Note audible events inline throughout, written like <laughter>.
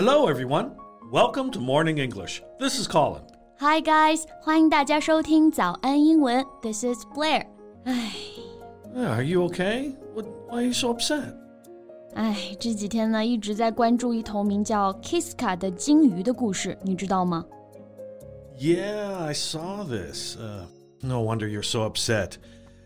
Hello, everyone. Welcome to Morning English. This is Colin. Hi guys，欢迎大家收听早安英文。This is Blair。唉 Are you okay? What, why are you so upset? 唉，这几天呢一直在关注一头名叫 Kiska 的鲸鱼的故事，你知道吗？ Yeah, I saw this. Uh, no wonder you're so upset.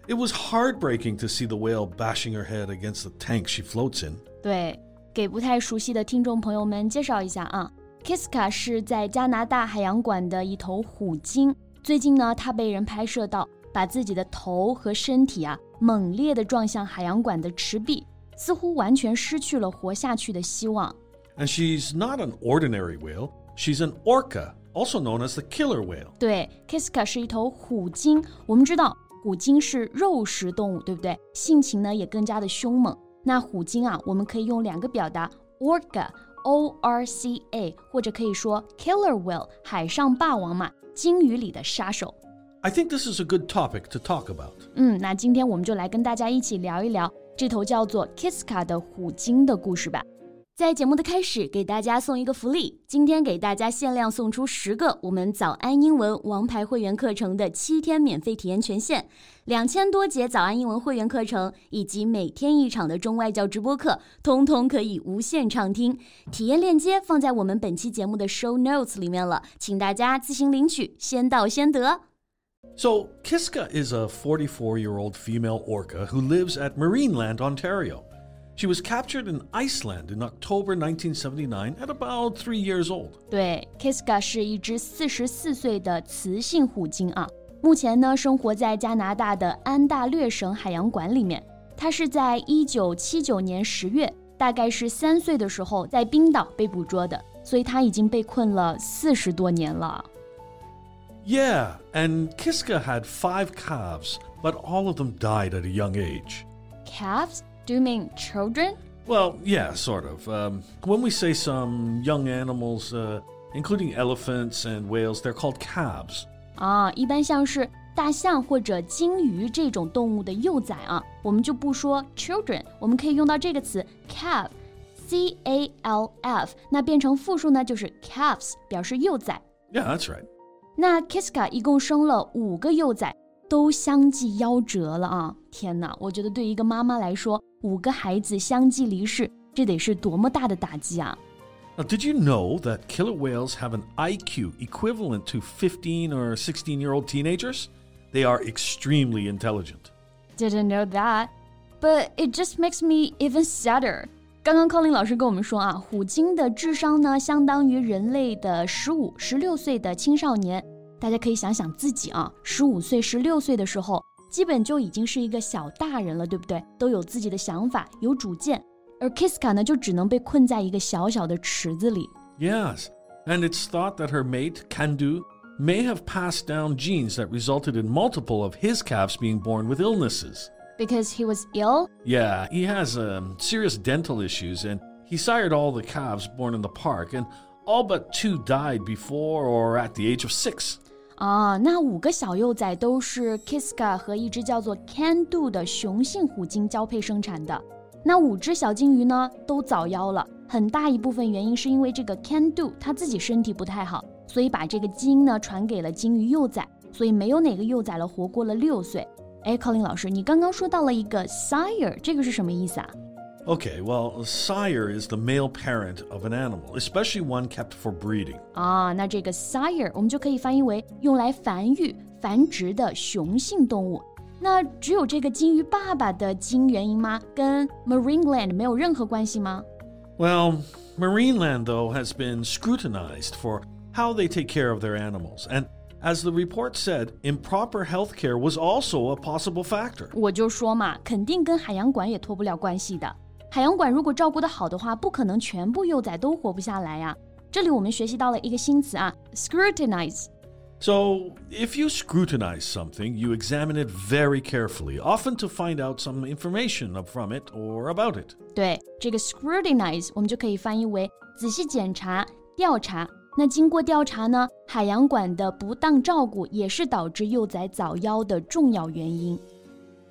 It was heartbreaking to see the whale bashing her head against the tank she floats in. <laughs> 对， 给不太熟悉的听众朋友们介绍一下啊，Kiska 是在加拿大海洋馆的一头虎鲸。最近呢，它被人拍摄到把自己的头和身体啊猛烈地撞向海洋馆的池壁，似乎完全失去了活下去的希望。And she's not an ordinary whale, she's an orca, also known as the killer whale. 对，Kiska 是一头虎鲸。我们知道虎鲸是肉食动物，对不对？性情呢也更加的凶猛。那虎鲸啊，我们可以用两个表达，orca，o r c a，或者可以说 killer whale，海上霸王嘛，鲸鱼里的杀手。I think this is a good topic to talk about. 嗯，那今天我们就来跟大家一起聊一聊这头叫做 Kiska 的虎鲸的故事吧。在节目的开始，给大家送一个福利，今天给大家限量送出十个我们早安英文王牌会员课程的七天免费体验权限，两千多节早安英文会员课程以及每天一场的中外教直播课，通通可以无限畅听。体验链接放在我们本期节目的 show notes 里面了，请大家自行领取，先到先得。 So, Kiska is a 44 year old female orca who lives at Marineland, Ontario. She was captured in Iceland in October 1979 at about three years old. 对，Kiska 是一只四十四岁的雌性虎鲸啊，目前呢生活在加拿大的安大略省海洋馆里面。它是在一九七九年十月，大概是三岁的时候，在冰岛被捕捉的，所以它已经被困了四十多年了。 Yeah, and Kiska had five calves, but all of them died at a young age. Calves? Do you mean children? Well, yeah, sort of. Um, when we say some young animals, uh, including elephants and whales, they're called calves. 啊，一般像是大象或者鲸鱼这种动物的幼崽啊，我们就不说 children，我们可以用到这个词 calf，c a l f，那变成复数呢就是 calves，表示幼崽。 Yeah, that's right. 那 Kiska 一共生了五个幼崽， 都相继夭折了啊！天哪，我觉得对一个妈妈来说，五个孩子相继离世，这得是多么大的打击啊！Now, did you know that killer whales have an IQ equivalent to 15 or 16 year old teenagers? They are extremely intelligent. Didn't know that, but it just makes me even sadder. 刚刚 Colin 老师跟我们说啊，虎鲸的智商呢，相当于人类的十五、十六岁的青少年。大家可以想想自己啊，十五岁、十六岁的时候，基本就已经是一个小大人了，对不对？都有自己的想法，有主见。而 Kiska 呢，就只能被困在一个小小的池子里。 Yes, and it's thought that her mate, Kandu, may have passed down genes that resulted in multiple of his calves being born with illnesses. Because he was ill? Yeah, he has um, serious dental issues, and he sired all the calves born in the park, and all but two died before or at the age of six. 啊，那五个小幼崽都是 Kiska 和一只叫做 Can-Do 的雄性虎鲸交配生产的。那五只小鲸鱼呢，都早夭了，很大一部分原因是因为这个 Can-Do 它自己身体不太好，所以把这个基因呢传给了鲸鱼幼崽，所以没有哪个幼崽了活过了六岁。哎，Colin 老师，你刚刚说到了一个 sire，这个是什么意思啊？Okay, well, a sire is the male parent of an animal, especially one kept for breeding. 啊，那这个 sire 我们就可以翻译为用来繁育、繁殖的雄性动物。那只有这个鲸鱼爸爸的基因原因吗？跟 Marineland 没有任何关系吗？ Well, Marineland, though, has been scrutinized for how they take care of their animals, and as the report said, improper health care was also a possible factor. 我就说嘛，肯定跟海洋馆也脱不了关系的。 海洋馆如果照顾得好的话，不可能全部幼崽都活不下来呀、这里我们学习到了一个新词啊，scrutinize。 So, if you scrutinize something, you examine it very carefully, often to find out some information from it or about it. 对，这个 scrutinize 我们就可以翻译为仔细检查、调查。那经过调查呢，海洋馆的不当照顾也是导致幼崽早夭的重要原因。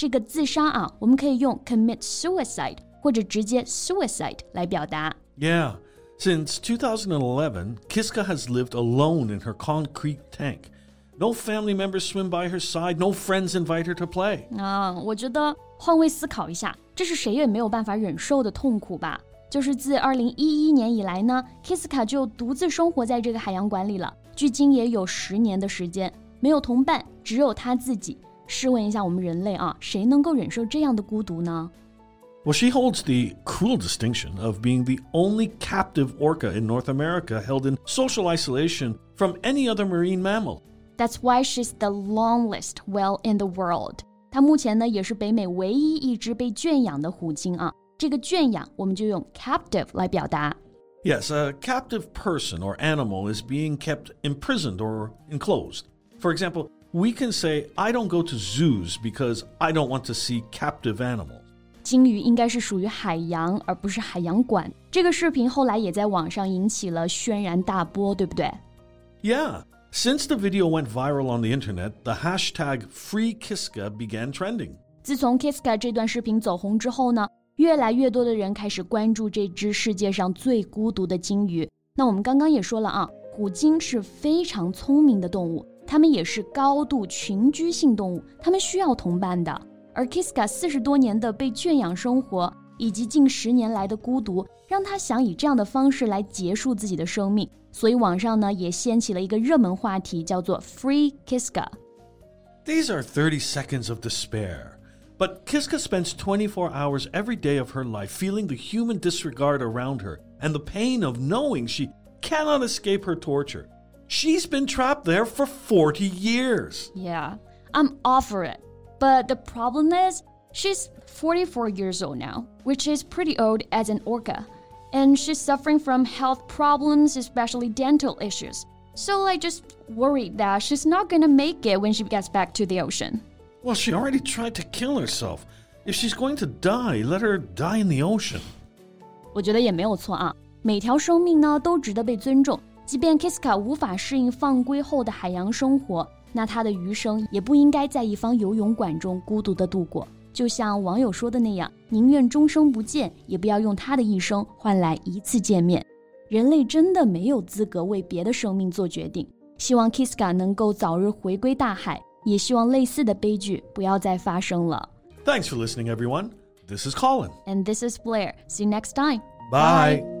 这个自杀啊，我们可以用 commit suicide 或者直接 suicide 来表达。Yeah. Since 2011, Kiska has lived alone in her concrete tank. No family members swim by her side, no friends invite her to play. 啊，我觉得换位思考一下，这是谁也没有办法忍受的痛苦吧？就是自2011年以来呢，Kiska 就独自生活在这个海洋馆里了，距今也有十年的时间，没有同伴，只有他自己。 试问一下我们人类啊，谁能够忍受这样的孤独呢？well, she holds the cool distinction of being the only captive orca in North America held in social isolation from any other marine mammal. That's why she's the longest whale in the world. 它目前呢也是北美唯一一只被圈养的虎鲸啊。这个圈养我们就用 captive 来表达。Yes, a captive person or animal is being kept imprisoned or enclosed. For example, we can say, I don't go to zoos because I don't want to see captive animals. 鲸鱼应该是属于海洋，而不是海洋馆。这个视频后来也在网上引起了轩然大波，对不对？Yeah. Since the video went viral on the internet, the hashtag FreeKiska began trending. 自从 Kiska 这段视频走红之后呢，越来越多的人开始关注这只世界上最孤独的鲸鱼。那我们刚刚也说了啊，虎鲸是非常聪明的动物， 它们也是高度群居性动物，它们需要同伴的。而 Kiska 四十多年的被圈养生活，以及近十年来的孤独，让他想以这样的方式来结束自己的生命。所以网上呢也掀起了一个热门话题，叫做 Free Kiska。These are 30 seconds of despair. But Kiska spends 24 hours every day of her life feeling the human disregard around her and the pain of knowing she cannot escape her torture. She's been trapped there for 40 years. Yeah, I'm off for it. But the problem is, she's 44 years old now, which is pretty old as an orca. And she's suffering from health problems, especially dental issues. So I just worried that she's not gonna make it when she gets back to the ocean. Well, she already tried to kill herself. If she's going to die, let her die in the ocean. 我觉得也没有错啊，每条生命呢都值得被尊重。 即便 Kiska 无法适应放归后的海洋生活，那他的余生也不应该在一方游泳馆中孤独的度过。就像网友说的那样，宁愿终生不见，也不要用他的一生换来一次见面。人类真的没有资格为别的生命做决定。希望 Kiska 能够早日回归大海，也希望类似的悲剧不要再发生了。Thanks for listening, everyone. This is Colin. And this is Blair. See you next time. Bye.